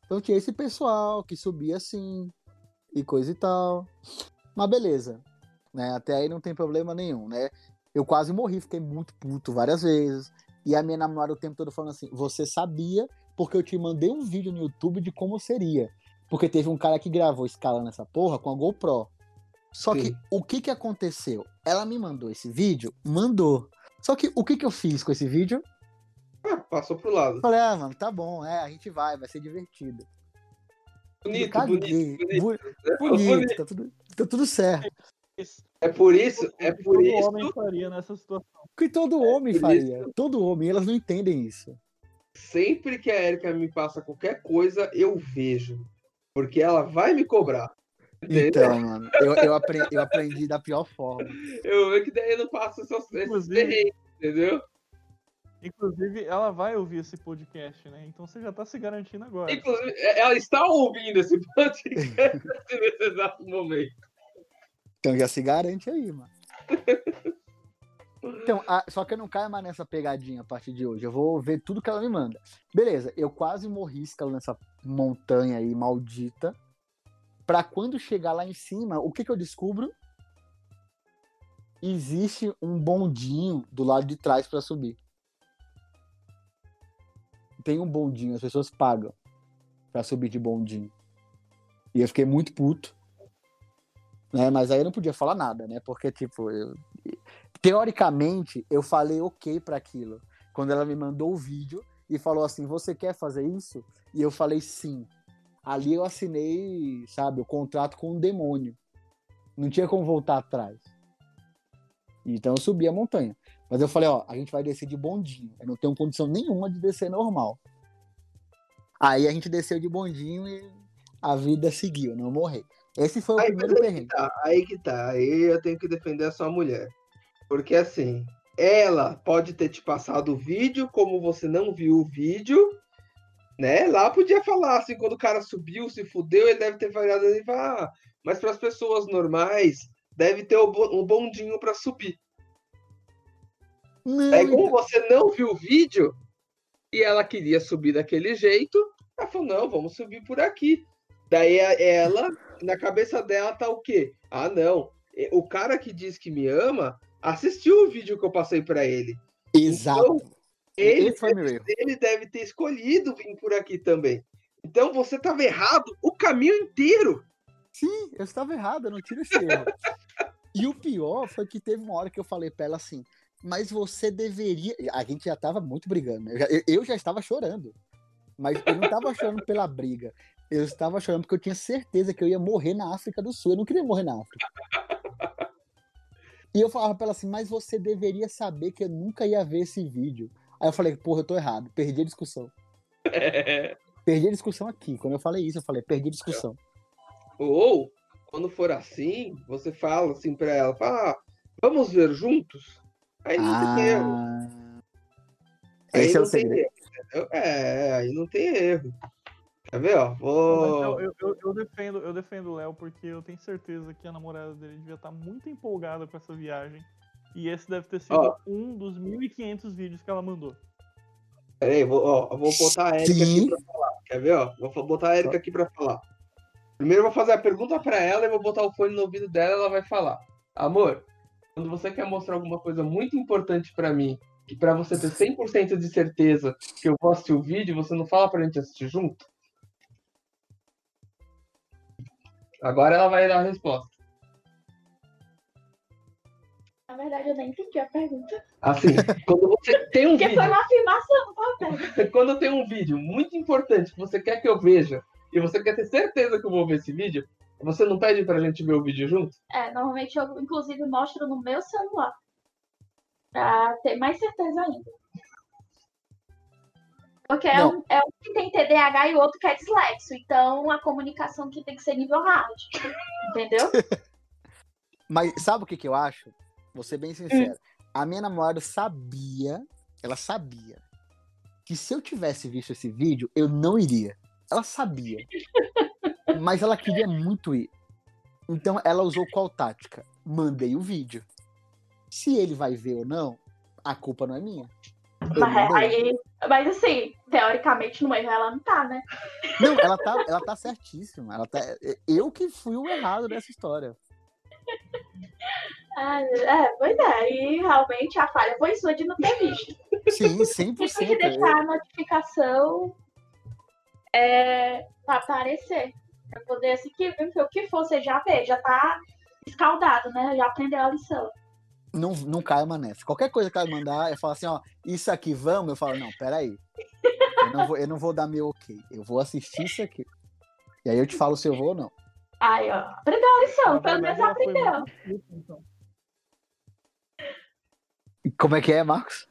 Speaker 3: Então tinha esse pessoal que subia assim, e coisa e tal. Mas beleza. Né? Até aí não tem problema nenhum, né? Eu quase morri, fiquei muito puto várias vezes. E a minha namorada o tempo todo falando assim: você sabia porque eu te mandei um vídeo no YouTube de como seria. Porque teve um cara que gravou escala nessa porra com a GoPro. Só que
Speaker 1: Sim.
Speaker 3: o que que aconteceu? Ela me mandou esse vídeo? Mandou. Só que o que que eu fiz com esse vídeo?
Speaker 1: Ah, passou pro lado.
Speaker 3: Falei, ah, mano, tá bom, é, a gente vai, vai ser divertido.
Speaker 1: Bonito,
Speaker 3: Caguei.
Speaker 1: bonito, bonito.
Speaker 3: Bu- bonito, Tá, tudo, tá tudo certo.
Speaker 1: É por isso, é
Speaker 2: O que
Speaker 1: por
Speaker 2: todo
Speaker 1: isso.
Speaker 2: homem faria nessa situação.
Speaker 3: O que todo homem
Speaker 1: por
Speaker 3: faria. Todo homem, elas não entendem isso.
Speaker 1: Sempre que a Erika me passa qualquer coisa, eu vejo. Porque ela vai me cobrar.
Speaker 3: Então, mano, eu, eu, aprendi, eu aprendi da pior forma.
Speaker 1: Eu vejo que daí eu não passo essas, esses perrengues, entendeu?
Speaker 2: Inclusive, ela vai ouvir esse podcast, né? Então você já tá se garantindo agora.
Speaker 1: Inclusive, é, ela está ouvindo esse podcast nesse exato momento.
Speaker 3: Então já se garante aí, mano. Então, a- só que eu não caio mais nessa pegadinha a partir de hoje. Eu vou ver tudo que ela me manda. Beleza, eu quase morri escalando nessa montanha aí maldita. Pra quando chegar lá em cima, o que que eu descubro? Existe um bondinho do lado de trás pra subir. Tem um bondinho, as pessoas pagam pra subir de bondinho. E eu fiquei muito puto né? Mas aí eu não podia falar nada, né? Porque, tipo, eu... teoricamente, eu falei ok para aquilo. Quando ela me mandou o vídeo e falou assim: Você quer fazer isso? E eu falei sim. Ali eu assinei, sabe, o contrato com um demônio. Não tinha como voltar atrás. Então eu subi a montanha. Mas eu falei: Ó, a gente vai descer de bondinho. Eu não tenho condição nenhuma de descer normal. Aí a gente desceu de bondinho e a vida seguiu, não morri. Esse foi o
Speaker 1: Aí,
Speaker 3: primeiro
Speaker 1: que
Speaker 3: perrengue.
Speaker 1: tá, aí que tá. Aí eu tenho que defender a sua mulher. Porque assim, ela pode ter te passado o vídeo, como você não viu o vídeo, né? Lá podia falar assim, quando o cara subiu, se fudeu, ele deve ter falhado e falar, ah, mas para as pessoas normais, deve ter um bo- bondinho para subir.
Speaker 3: Não,
Speaker 1: Aí, como
Speaker 3: então-
Speaker 1: você não viu o vídeo e ela queria subir daquele jeito, ela falou: não, vamos subir por aqui. Daí ela, na cabeça dela, tá o quê? Ah, não. O cara que diz que me ama assistiu o vídeo que eu passei pra ele.
Speaker 3: Exato.
Speaker 1: Então, Ele,
Speaker 3: erro.
Speaker 1: ele deve ter escolhido vir por aqui também. Então você estava errado o caminho inteiro.
Speaker 3: Sim, eu estava errado, eu não tiro esse erro. E o pior foi que teve uma hora que eu falei pra ela assim, mas você deveria. A gente já tava muito brigando, né? Eu já, eu- eu já estava chorando. Mas eu não estava chorando pela briga. Eu estava chorando porque eu tinha certeza que eu ia morrer na África do Sul. Eu não queria morrer na África. E eu falava pra ela assim, mas você deveria saber que eu nunca ia ver esse vídeo. Aí eu falei, porra, eu tô errado, perdi a discussão. Perdi a discussão aqui. Quando eu falei isso, eu falei, perdi a discussão.
Speaker 1: Ou, quando for assim, você fala assim pra ela: fala, ah, vamos ver juntos? Aí não tem erro.
Speaker 3: Ah,
Speaker 1: Aí
Speaker 3: esse é o
Speaker 1: não tem
Speaker 3: segredo.
Speaker 1: erro? É, aí não tem erro. Quer ver, ó? Vou.
Speaker 2: eu, eu, eu- eu defendo, eu defendo o Léo porque eu tenho certeza que a namorada dele devia estar muito empolgada com essa viagem. E esse deve ter sido
Speaker 1: Ó.
Speaker 2: um dos 1.500 vídeos que ela mandou.
Speaker 1: Peraí, vou, ó, eu vou botar a Erika aqui pra falar. Quer ver, ó? Vou botar a Erika aqui pra falar. Primeiro eu vou fazer a pergunta pra ela e vou botar o fone no ouvido dela e ela vai falar. Amor, quando você quer mostrar alguma coisa muito importante pra mim, e pra você ter 100% de certeza que eu vou assistir o vídeo, você não fala pra gente assistir junto? Agora ela vai dar a resposta.
Speaker 4: Na verdade, eu nem entendi a pergunta.
Speaker 1: Assim, quando você tem um
Speaker 4: Porque
Speaker 1: vídeo,
Speaker 4: foi uma afirmação, uma
Speaker 1: quando tem um vídeo muito importante que você quer que eu veja e você quer ter certeza que eu vou ver esse vídeo, você não pede pra gente ver o vídeo junto?
Speaker 4: É, normalmente eu, inclusive, mostro no meu celular. Pra ter mais certeza ainda. Porque é um, é um que tem TDAH e o outro que é dislexo. Então, a comunicação que tem que ser nível hard. Entendeu?
Speaker 3: Mas sabe o que, que eu acho? Vou ser bem sincero. A minha namorada sabia, ela sabia, que se eu tivesse visto esse vídeo, eu não iria. Ela sabia. Mas ela queria muito ir. Então ela usou qual tática? Mandei o vídeo. Se ele vai ver ou não, a culpa não é minha.
Speaker 4: Mas, aí, mas assim, teoricamente no erro ela não tá, né?
Speaker 3: Não, ela tá, ela tá certíssima. Ela tá, eu que fui o errado dessa história.
Speaker 4: Ah, é, pois é. E realmente a falha foi sua de não ter visto.
Speaker 3: Sim, 100%.
Speaker 4: E tem que deixar a notificação é, pra aparecer. Pra poder, assim, que, o que for, você já vê, já tá escaldado, né? Já aprendeu a lição.
Speaker 3: não, não caia uma nessa. Qualquer coisa que ela mandar, eu falo assim, ó, isso aqui vamos, eu falo, não, peraí. Eu não vou, eu não vou dar meu ok. Eu vou assistir isso aqui. E aí eu te falo se eu vou ou não.
Speaker 4: Aí, ó, aprendeu a lição,
Speaker 2: Na
Speaker 4: pelo menos
Speaker 2: ela foi
Speaker 3: Como é que é, Marcos?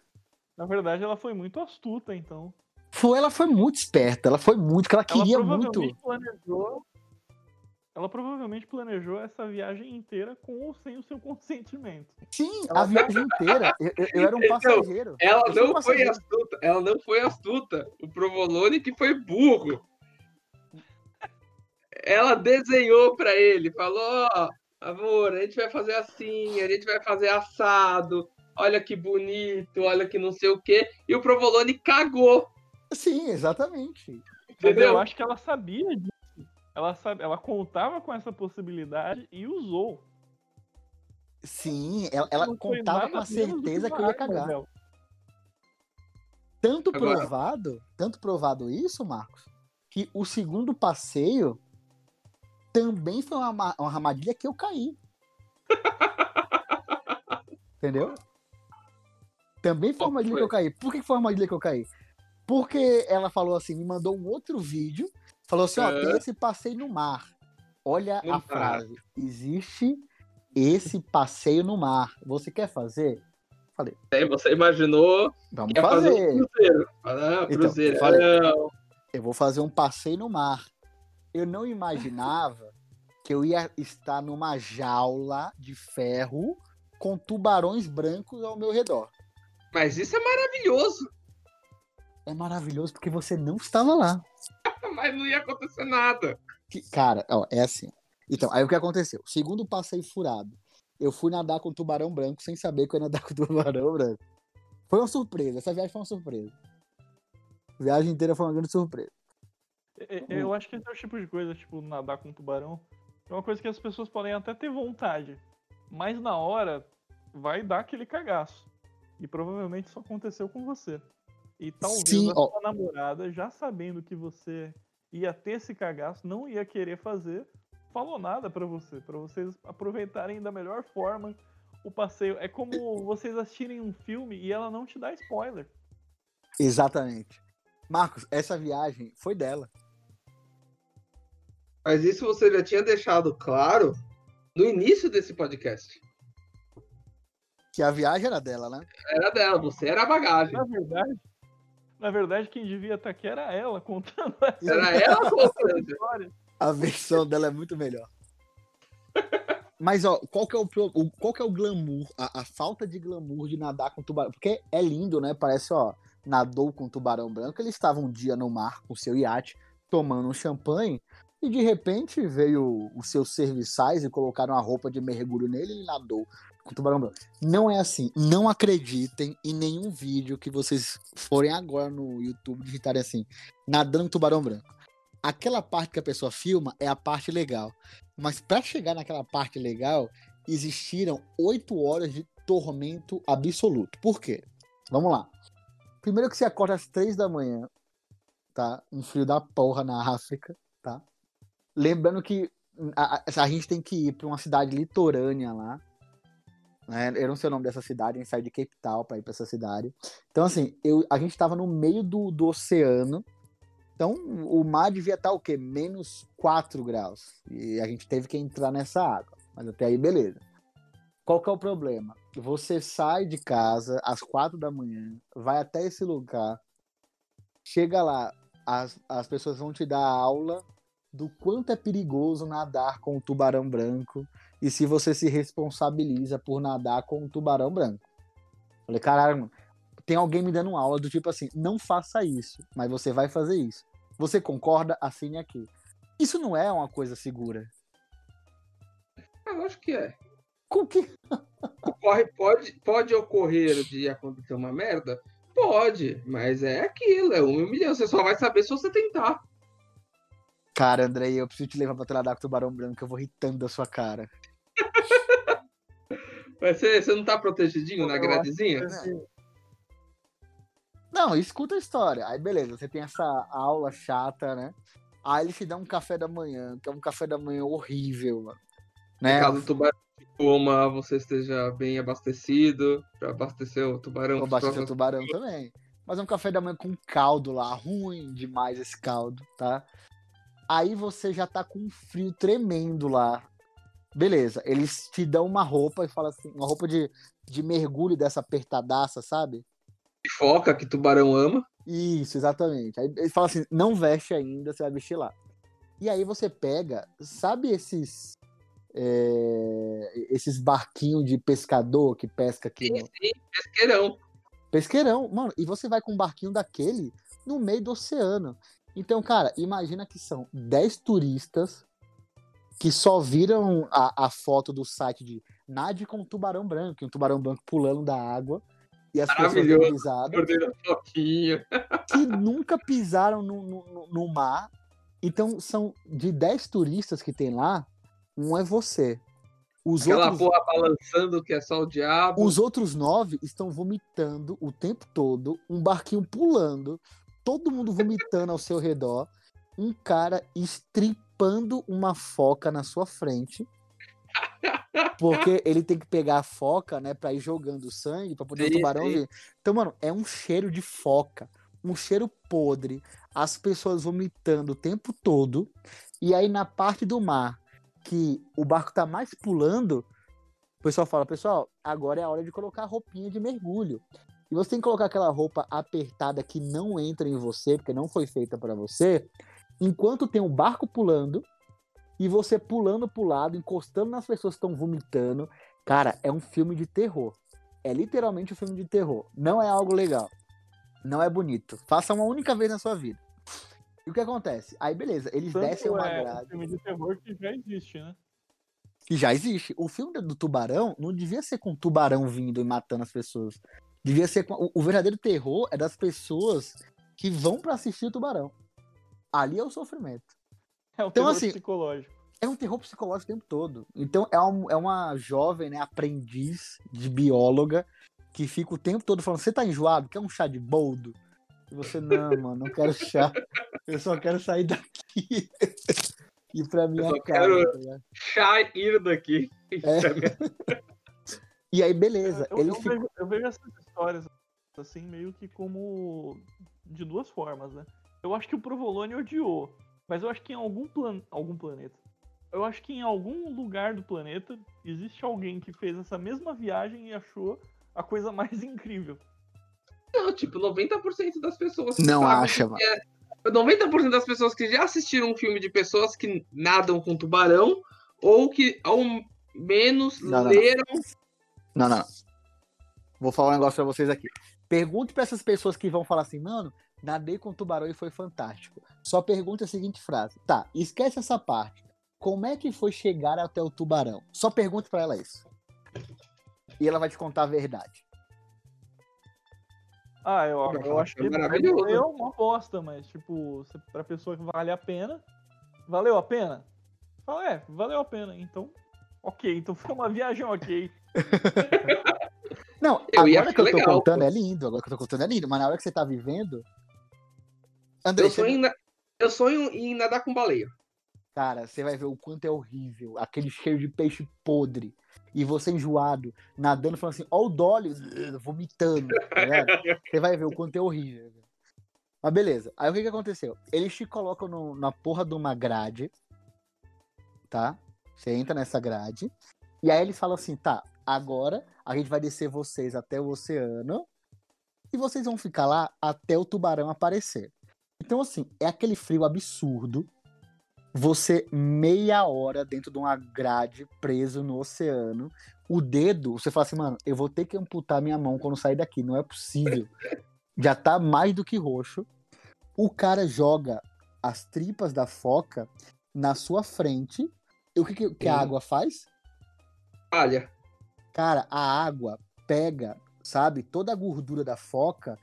Speaker 2: Na verdade, ela foi muito astuta, então.
Speaker 3: Foi, ela foi muito esperta, ela foi muito, que ela
Speaker 2: Ela
Speaker 3: queria muito.
Speaker 2: planejou. Ela provavelmente planejou essa viagem inteira com ou sem o seu consentimento.
Speaker 3: Sim, a viagem inteira. Eu, eu- eu era um
Speaker 1: Então,
Speaker 3: passageiro.
Speaker 1: Ela
Speaker 3: fui um
Speaker 1: não foi
Speaker 3: passageiro.
Speaker 1: astuta, ela não foi astuta. O Provolone que foi burro. Ela desenhou pra ele, falou, ó, amor, a gente vai fazer assim, a gente vai fazer assado, olha que bonito, olha que não sei o quê. E o Provolone cagou,
Speaker 3: Sim, exatamente.
Speaker 1: Entendeu?
Speaker 2: eu acho que ela sabia disso. Ela, sabe, ela contava com essa possibilidade e usou.
Speaker 3: Sim, ela, ela contava com a certeza que eu ia cagar.
Speaker 2: Marvel.
Speaker 3: Tanto
Speaker 1: Agora-
Speaker 3: provado, tanto provado isso, Marcos, que o segundo passeio também foi uma, ma- uma armadilha que eu caí. Entendeu? Também foi uma armadilha que eu caí. Por que foi uma armadilha que eu caí? Porque ela falou assim, me mandou um outro vídeo, falou assim, ó,
Speaker 1: É.
Speaker 3: tem esse passeio no mar. Olha
Speaker 1: No
Speaker 3: a
Speaker 1: mar.
Speaker 3: frase. Existe esse passeio no mar. Você quer fazer?
Speaker 1: Aí você imaginou
Speaker 3: Vamos
Speaker 1: fazer
Speaker 3: fazer.
Speaker 1: um cruzeiro. Ah,
Speaker 3: Então,
Speaker 1: cruzeiro.
Speaker 3: eu falei.
Speaker 1: não.
Speaker 3: eu vou fazer um passeio no mar. Eu não imaginava que eu ia estar numa jaula de ferro com tubarões brancos ao meu redor.
Speaker 1: Mas isso é maravilhoso.
Speaker 3: É maravilhoso porque você não estava lá.
Speaker 1: Mas não ia acontecer nada.
Speaker 3: Que- Cara, ó, é assim. Então, aí o que aconteceu? Segundo passeio furado, eu fui nadar com tubarão branco sem saber que eu ia nadar com tubarão branco. Foi uma surpresa. Essa viagem foi uma surpresa. A viagem inteira foi uma grande surpresa.
Speaker 2: É- é- Eu acho que esse é o tipo de coisa, tipo, nadar com tubarão. É uma coisa que as pessoas podem até ter vontade. Mas na hora vai dar aquele cagaço. E provavelmente isso aconteceu com você. E talvez
Speaker 3: Sim,
Speaker 2: a
Speaker 3: ó.
Speaker 2: sua namorada, já sabendo que você ia ter esse cagaço, não ia querer fazer, falou nada pra você, Pra vocês aproveitarem da melhor forma o passeio. É como vocês assistirem um filme e ela não te dá spoiler.
Speaker 3: Exatamente. Marcos, essa viagem foi dela.
Speaker 1: Mas isso você já tinha deixado claro no início desse podcast.
Speaker 3: Que a viagem era dela, né?
Speaker 1: Era dela, você era a bagagem.
Speaker 2: Na verdade, na verdade, quem devia estar aqui era ela contando essa
Speaker 1: Era ela contando.
Speaker 2: história.
Speaker 3: A versão dela é muito melhor. Mas, ó, qual que é o, qual que é o glamour, a, a falta de glamour de nadar com tubarão? Porque é lindo, né? Parece, ó, nadou com tubarão branco. Ele estava um dia no mar com seu iate, tomando um champanhe, e de repente veio os seus serviçais e colocaram a roupa de mergulho nele e ele nadou com tubarão branco. Não é assim. Não acreditem em nenhum vídeo que vocês forem agora no YouTube digitarem assim, nadando com tubarão branco. Aquela parte que a pessoa filma é a parte legal. Mas para chegar naquela parte legal, existiram oito horas de tormento absoluto. Por quê? Vamos lá. Primeiro que você acorda às três da manhã, tá? Um frio da porra na África, tá? Lembrando que a, a gente tem que ir para uma cidade litorânea lá. Né? Eu não sei o nome dessa cidade, a gente sai de Cape Town para ir para essa cidade. Então, assim, eu, a gente estava no meio do, do oceano. Então, o mar devia estar tá o quê? Menos 4 graus. E a gente teve que entrar nessa água. Mas até aí, beleza. Qual que é o problema? Você sai de casa às 4 da manhã, vai até esse lugar, chega lá, as, as pessoas vão te dar aula do quanto é perigoso nadar com o tubarão branco e se você se responsabiliza por nadar com o tubarão branco. Falei, caralho, tem alguém me dando aula do tipo assim, não faça isso, mas você vai fazer isso. Você concorda? Assine aqui. Isso não é uma coisa segura.
Speaker 1: Eu acho que é.
Speaker 3: Com que?
Speaker 1: Ocorre, pode, pode ocorrer de acontecer uma merda? Pode, mas é aquilo, é um milhão. Você só vai saber se você tentar.
Speaker 3: Cara, Andrei, eu preciso te levar pra tradar com o tubarão branco, eu vou ritando da sua cara.
Speaker 1: Mas você, você não tá protegidinho na gradezinha?
Speaker 3: Não, escuta a história. Aí, beleza, você tem essa aula chata, né? Aí ele te dá um café da manhã, que é um café da manhã horrível, mano. Né?
Speaker 1: Caso o tubarão coma, você esteja bem abastecido, pra abastecer o tubarão.
Speaker 3: Abastecer o tubarão também. Mas é um café da manhã com caldo lá, ruim demais esse caldo, tá? Aí você já tá com um frio tremendo lá. Beleza, eles te dão uma roupa e falam assim, uma roupa de, de mergulho dessa apertadaça, sabe?
Speaker 1: De foca que tubarão ama.
Speaker 3: Isso, exatamente. Aí eles falam assim, não veste ainda, você vai vestir lá. E aí você pega, sabe esses é, esses barquinhos de pescador que pesca aqui
Speaker 1: sim, no... sim, pesqueirão.
Speaker 3: Pesqueirão, mano, e você vai com um barquinho daquele no meio do oceano. Então, cara, imagina que são 10 turistas que só viram a, a foto do site de nade com um tubarão branco, um tubarão branco pulando da água e as pessoas risadas, que nunca pisaram no, no, no mar. Então, são de 10 turistas que tem lá, um é você.
Speaker 1: Os Aquela outros... porra balançando que é só o diabo.
Speaker 3: Os outros nove estão vomitando o tempo todo, um barquinho pulando, todo mundo vomitando ao seu redor, um cara estripando uma foca na sua frente. Porque ele tem que pegar a foca, né, pra ir jogando sangue, pra poder sim, o tubarão sim. vir. Então, mano, é um cheiro de foca, um cheiro podre, as pessoas vomitando o tempo todo. E aí, na parte do mar, que o barco tá mais pulando, o pessoal fala, pessoal, agora é a hora de colocar a roupinha de mergulho. E você tem que colocar aquela roupa apertada que não entra em você, porque não foi feita para você, enquanto tem o barco pulando e você pulando pro lado, encostando nas pessoas que estão vomitando. Cara, é um filme de terror. É literalmente um filme de terror. Não é algo legal. Não é bonito. Faça uma única vez na sua vida. E o que acontece? Aí, beleza, eles Tanto descem uma
Speaker 2: é
Speaker 3: grade.
Speaker 2: Um filme de terror que já existe, né?
Speaker 3: Que já existe. O filme do tubarão não devia ser com tubarão vindo e matando as pessoas. Devia ser. O, o verdadeiro terror é das pessoas que vão para assistir o tubarão. Ali é o sofrimento.
Speaker 2: É um então, terror assim, psicológico.
Speaker 3: É um terror psicológico o tempo todo. Então é, um, é uma jovem, né, aprendiz de bióloga que fica o tempo todo falando: Você tá enjoado? Quer um chá de boldo? E você, não, mano, não quero chá. Eu só quero sair daqui. e pra minha eu casa. Quero
Speaker 1: tá chá ir daqui.
Speaker 3: É. e aí, beleza.
Speaker 2: Eu,
Speaker 3: ele
Speaker 2: eu, vejo, eu vejo essas histórias assim, meio que como de duas formas, né? Eu acho que o Provolone odiou, mas eu acho que em algum, plan... algum planeta, eu acho que em algum lugar do planeta existe alguém que fez essa mesma viagem e achou a coisa mais incrível.
Speaker 1: Não, tipo, 90% das pessoas.
Speaker 3: Não acha, mano. É...
Speaker 1: 90% das pessoas que já assistiram um filme de pessoas que nadam com tubarão ou que ao menos não, leram.
Speaker 3: Não, não, não. Vou falar um negócio pra vocês aqui. Pergunte para essas pessoas que vão falar assim, mano, nadei com tubarão e foi fantástico. Só pergunte a seguinte frase. Tá, esquece essa parte. Como é que foi chegar até o tubarão? Só pergunte para ela isso. e ela vai te contar a verdade.
Speaker 2: Ah, eu, eu
Speaker 1: falar
Speaker 2: acho
Speaker 1: que é
Speaker 2: que
Speaker 1: maravilhoso.
Speaker 2: é uma bosta, mas, tipo, pra pessoa que vale a pena, valeu a pena? Fala, é, valeu a pena. Então, ok. Então foi uma viagem ok.
Speaker 3: Não,
Speaker 1: Eu ia
Speaker 3: agora que eu tô
Speaker 1: legal,
Speaker 3: contando
Speaker 1: pô.
Speaker 3: é lindo, agora que eu tô contando é lindo, mas na hora que você tá vivendo. André,
Speaker 1: Eu sonho, na- eu sonho em nadar com baleia.
Speaker 3: Cara, você vai ver o quanto é horrível. Aquele cheiro de peixe podre. E você enjoado, nadando, falando assim, ó o Dolly, uh, vomitando, tá? Você vai ver o quanto é horrível. Mas beleza. Aí o que que aconteceu? Eles te colocam no- na porra de uma grade, tá? Você entra nessa grade. E aí eles falam assim, tá, agora a gente vai descer vocês até o oceano. E vocês vão ficar lá até o tubarão aparecer. Então, assim, é aquele frio absurdo você meia hora dentro de uma grade preso no oceano. O dedo, você fala assim, mano, eu vou ter que amputar minha mão quando sair daqui, não é possível. Já tá mais do que roxo. O cara joga as tripas da foca na sua frente. E o que, que, que a água faz?
Speaker 1: Olha,
Speaker 3: Cara, a água pega, sabe, toda a gordura da foca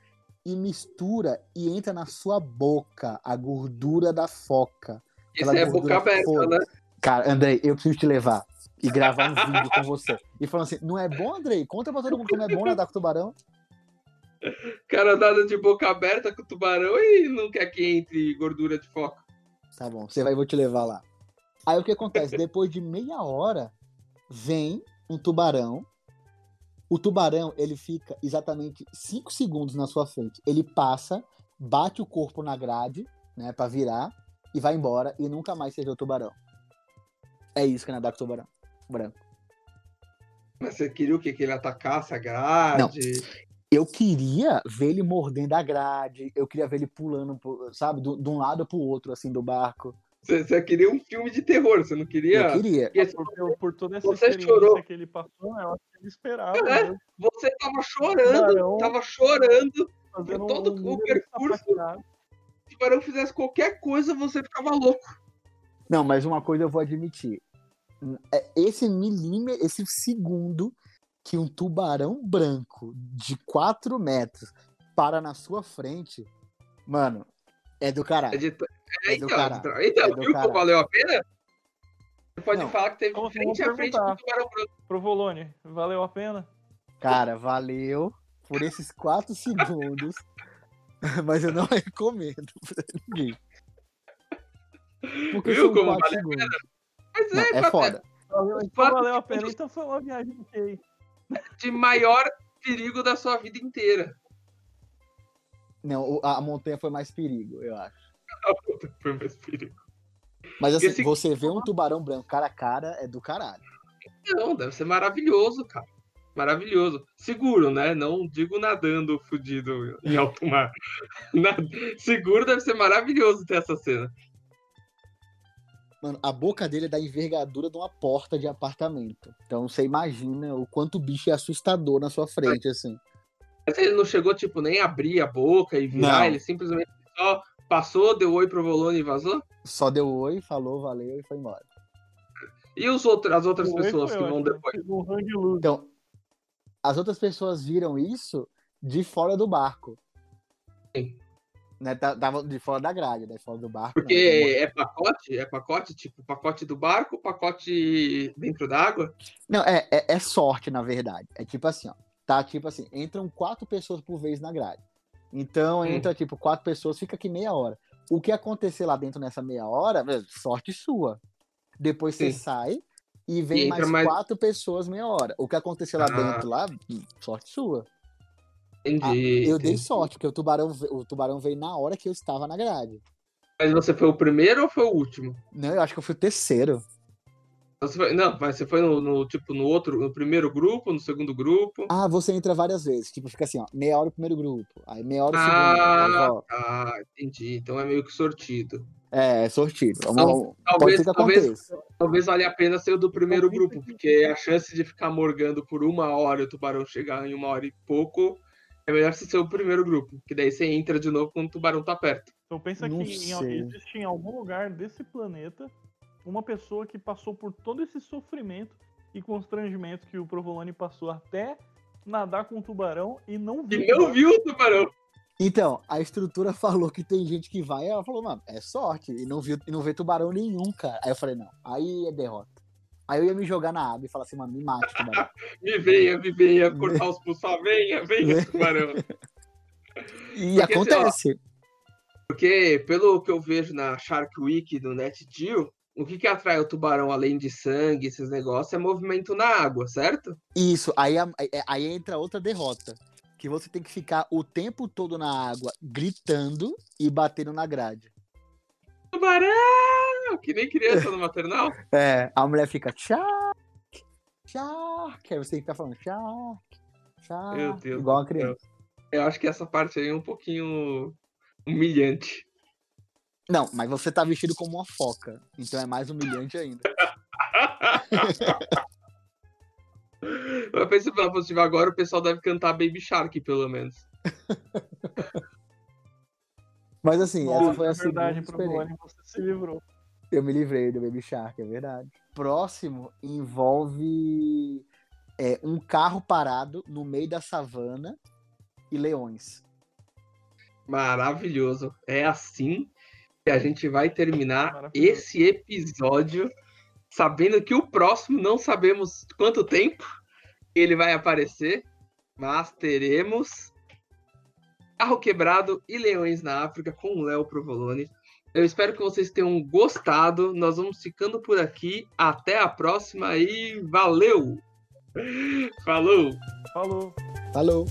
Speaker 3: e mistura e entra na sua boca a gordura da foca.
Speaker 1: isso é boca aberta, né?
Speaker 3: Cara, Andrei, eu preciso te levar e gravar um vídeo com você. E falando assim, não é bom, Andrei? Conta pra todo mundo como é bom nadar com tubarão.
Speaker 1: Cara nada de boca aberta com o tubarão e não quer que entre gordura de foca.
Speaker 3: Tá bom, você vai, eu vou te levar lá. Aí o que acontece? Depois de meia hora, vem um tubarão. O tubarão, ele fica exatamente 5 segundos na sua frente. Ele passa, bate o corpo na grade, né, pra virar, e vai embora, e nunca mais você vê o tubarão. É isso que é nadar com tubarão. Branco.
Speaker 1: Mas você queria o quê? Que ele atacasse a grade?
Speaker 3: Eu queria ver ele mordendo a grade, eu queria ver ele pulando, sabe, de um lado pro outro, assim, do barco.
Speaker 1: Você, você queria um filme de terror, você não queria?
Speaker 3: Eu queria.
Speaker 1: Porque
Speaker 2: Por, por- por toda essa
Speaker 1: Você
Speaker 2: experiência
Speaker 1: chorou.
Speaker 2: que ele passou, eu acho que ele esperava.
Speaker 1: É,
Speaker 2: né?
Speaker 1: Você tava chorando,
Speaker 2: Tubarão
Speaker 1: tava chorando.
Speaker 2: fazendo
Speaker 1: todo
Speaker 2: um
Speaker 1: o percurso. Se o tubarão fizesse qualquer coisa, você ficava louco.
Speaker 3: Não, mas uma coisa eu vou admitir. É esse milímetro, esse segundo que um tubarão branco de 4 metros para na sua frente, mano, é do
Speaker 1: É
Speaker 3: caralho.
Speaker 1: de... é,
Speaker 3: É do
Speaker 1: então,
Speaker 3: caralho.
Speaker 1: então,
Speaker 3: É do
Speaker 1: viu que
Speaker 3: caralho.
Speaker 1: valeu a pena? Você pode
Speaker 3: Não.
Speaker 1: falar que teve
Speaker 2: Vamos-
Speaker 1: frente a frente com o tubarão branco.
Speaker 2: Provolone, valeu a pena?
Speaker 3: Cara, valeu por esses 4 segundos, mas eu não recomendo pra ninguém. Porque
Speaker 1: Viu como
Speaker 3: 4
Speaker 1: vale a
Speaker 3: segundos.
Speaker 1: Mas
Speaker 3: Não,
Speaker 1: é,
Speaker 3: é foda.
Speaker 2: Valeu, então
Speaker 1: quatro
Speaker 2: valeu a pena.
Speaker 1: segundos.
Speaker 2: Então foi uma viagem
Speaker 1: de maior perigo da sua vida inteira.
Speaker 3: Não, a montanha foi mais perigo, eu acho.
Speaker 1: Foi mais perigo.
Speaker 3: Mas assim,
Speaker 1: esse-
Speaker 3: você vê um tubarão branco cara a cara, é do caralho.
Speaker 1: Não, deve ser maravilhoso, cara. Maravilhoso. Seguro, né? Não digo nadando fudido em alto mar. Seguro deve ser maravilhoso ter essa cena.
Speaker 3: Mano, a boca dele é da envergadura de uma porta de apartamento. Então você imagina o quanto o bicho é assustador na sua frente, assim.
Speaker 1: Mas ele não chegou, tipo, nem a abrir a boca e virar,
Speaker 3: Não.
Speaker 1: ele simplesmente só passou, deu oi pro Volone e vazou?
Speaker 3: Só deu oi, falou, valeu e foi embora.
Speaker 1: E os outros, as outras pessoas que vão depois?
Speaker 3: Então, as outras pessoas viram isso de fora do barco.
Speaker 1: Sim.
Speaker 3: Né, tá- tava de fora da grade, né? Fora do barco. não.
Speaker 1: Porque é pacote? É pacote, tipo, pacote do barco, pacote dentro d'água?
Speaker 3: Não, é, é, é sorte, na verdade. É tipo assim, ó. Tá tipo assim, entram quatro pessoas por vez na grade. Então,
Speaker 1: Hum.
Speaker 3: entra, tipo, quatro pessoas, fica aqui meia hora. O que acontecer lá dentro nessa meia hora, sorte sua. Depois você
Speaker 1: Sim.
Speaker 3: sai e vem
Speaker 1: E
Speaker 3: mais,
Speaker 1: mais-
Speaker 3: quatro pessoas meia hora. O que acontecer lá
Speaker 1: Ah.
Speaker 3: dentro, lá, sorte sua. Ah,
Speaker 1: Entendi.
Speaker 3: eu dei
Speaker 1: entendi.
Speaker 3: sorte, porque o tubarão, o tubarão veio na hora que eu estava na grade.
Speaker 1: Mas você foi o primeiro ou foi o último?
Speaker 3: Não, eu acho que eu fui o terceiro.
Speaker 1: Você foi- não, mas você foi no, no, tipo, no outro, no primeiro grupo, no segundo grupo?
Speaker 3: Ah, você entra várias vezes. Tipo, fica assim, ó, meia hora o primeiro grupo. Aí meia hora o segundo.
Speaker 1: Ah, ah, entendi. Então é meio que sortido.
Speaker 3: É, é sortido. Vamos,
Speaker 1: Não,
Speaker 3: pode
Speaker 1: talvez- talvez-. Talvez valha a pena ser o do primeiro
Speaker 2: Talvez
Speaker 1: grupo, porque a chance de ficar morgando por uma hora e o tubarão chegar em uma hora e pouco é melhor você ser o primeiro grupo, que daí você entra de novo quando o tubarão tá perto.
Speaker 2: Então pensa
Speaker 3: Não
Speaker 2: que em, existe em algum lugar desse planeta uma pessoa que passou por todo esse sofrimento e constrangimento que o Provolone passou até nadar com o tubarão e não viu.
Speaker 1: E não viu o tubarão.
Speaker 3: Então, a estrutura falou que tem gente que vai, ela falou, mano, é sorte, e não, viu, e não vê tubarão nenhum, cara. Aí eu falei, não, aí é derrota. Aí eu ia me jogar na água e falar assim, mano, me mate, tubarão.
Speaker 1: me venha, me venha, cortar os pulsos, venha, venha, tubarão.
Speaker 3: E Porque, acontece.
Speaker 1: Porque, pelo que eu vejo na Shark Week do NetGeo, o que, que atrai o tubarão, além de sangue, esses negócios, é movimento na água, certo?
Speaker 3: Isso, aí, aí entra outra derrota. Que você tem que ficar o tempo todo na água, gritando e batendo na grade.
Speaker 1: Tubarão! Que nem criança no maternal.
Speaker 3: É, a mulher fica Shark, Shark. Aí você tem que ficar falando Shark, Shark. Meu Deus igual a criança.
Speaker 1: Eu acho que essa parte aí é um pouquinho humilhante.
Speaker 3: Não, mas você tá vestido como uma foca, então é mais humilhante ainda.
Speaker 1: Eu pensei pela positiva agora, o pessoal deve cantar Baby Shark, pelo menos.
Speaker 3: Mas assim, essa foi a verdade,
Speaker 2: experiência. Você se livrou.
Speaker 3: Eu me livrei do Baby Shark, é verdade. Próximo envolve é, um carro parado no meio da savana e leões.
Speaker 1: Maravilhoso. É assim a gente vai terminar esse episódio, sabendo que o próximo não sabemos quanto tempo ele vai aparecer, mas teremos Carro Quebrado e Leões na África com o Léo Provolone. Eu espero que vocês tenham gostado. Nós vamos ficando por aqui. Até a próxima e valeu! Falou!
Speaker 2: Falou!
Speaker 3: Falou!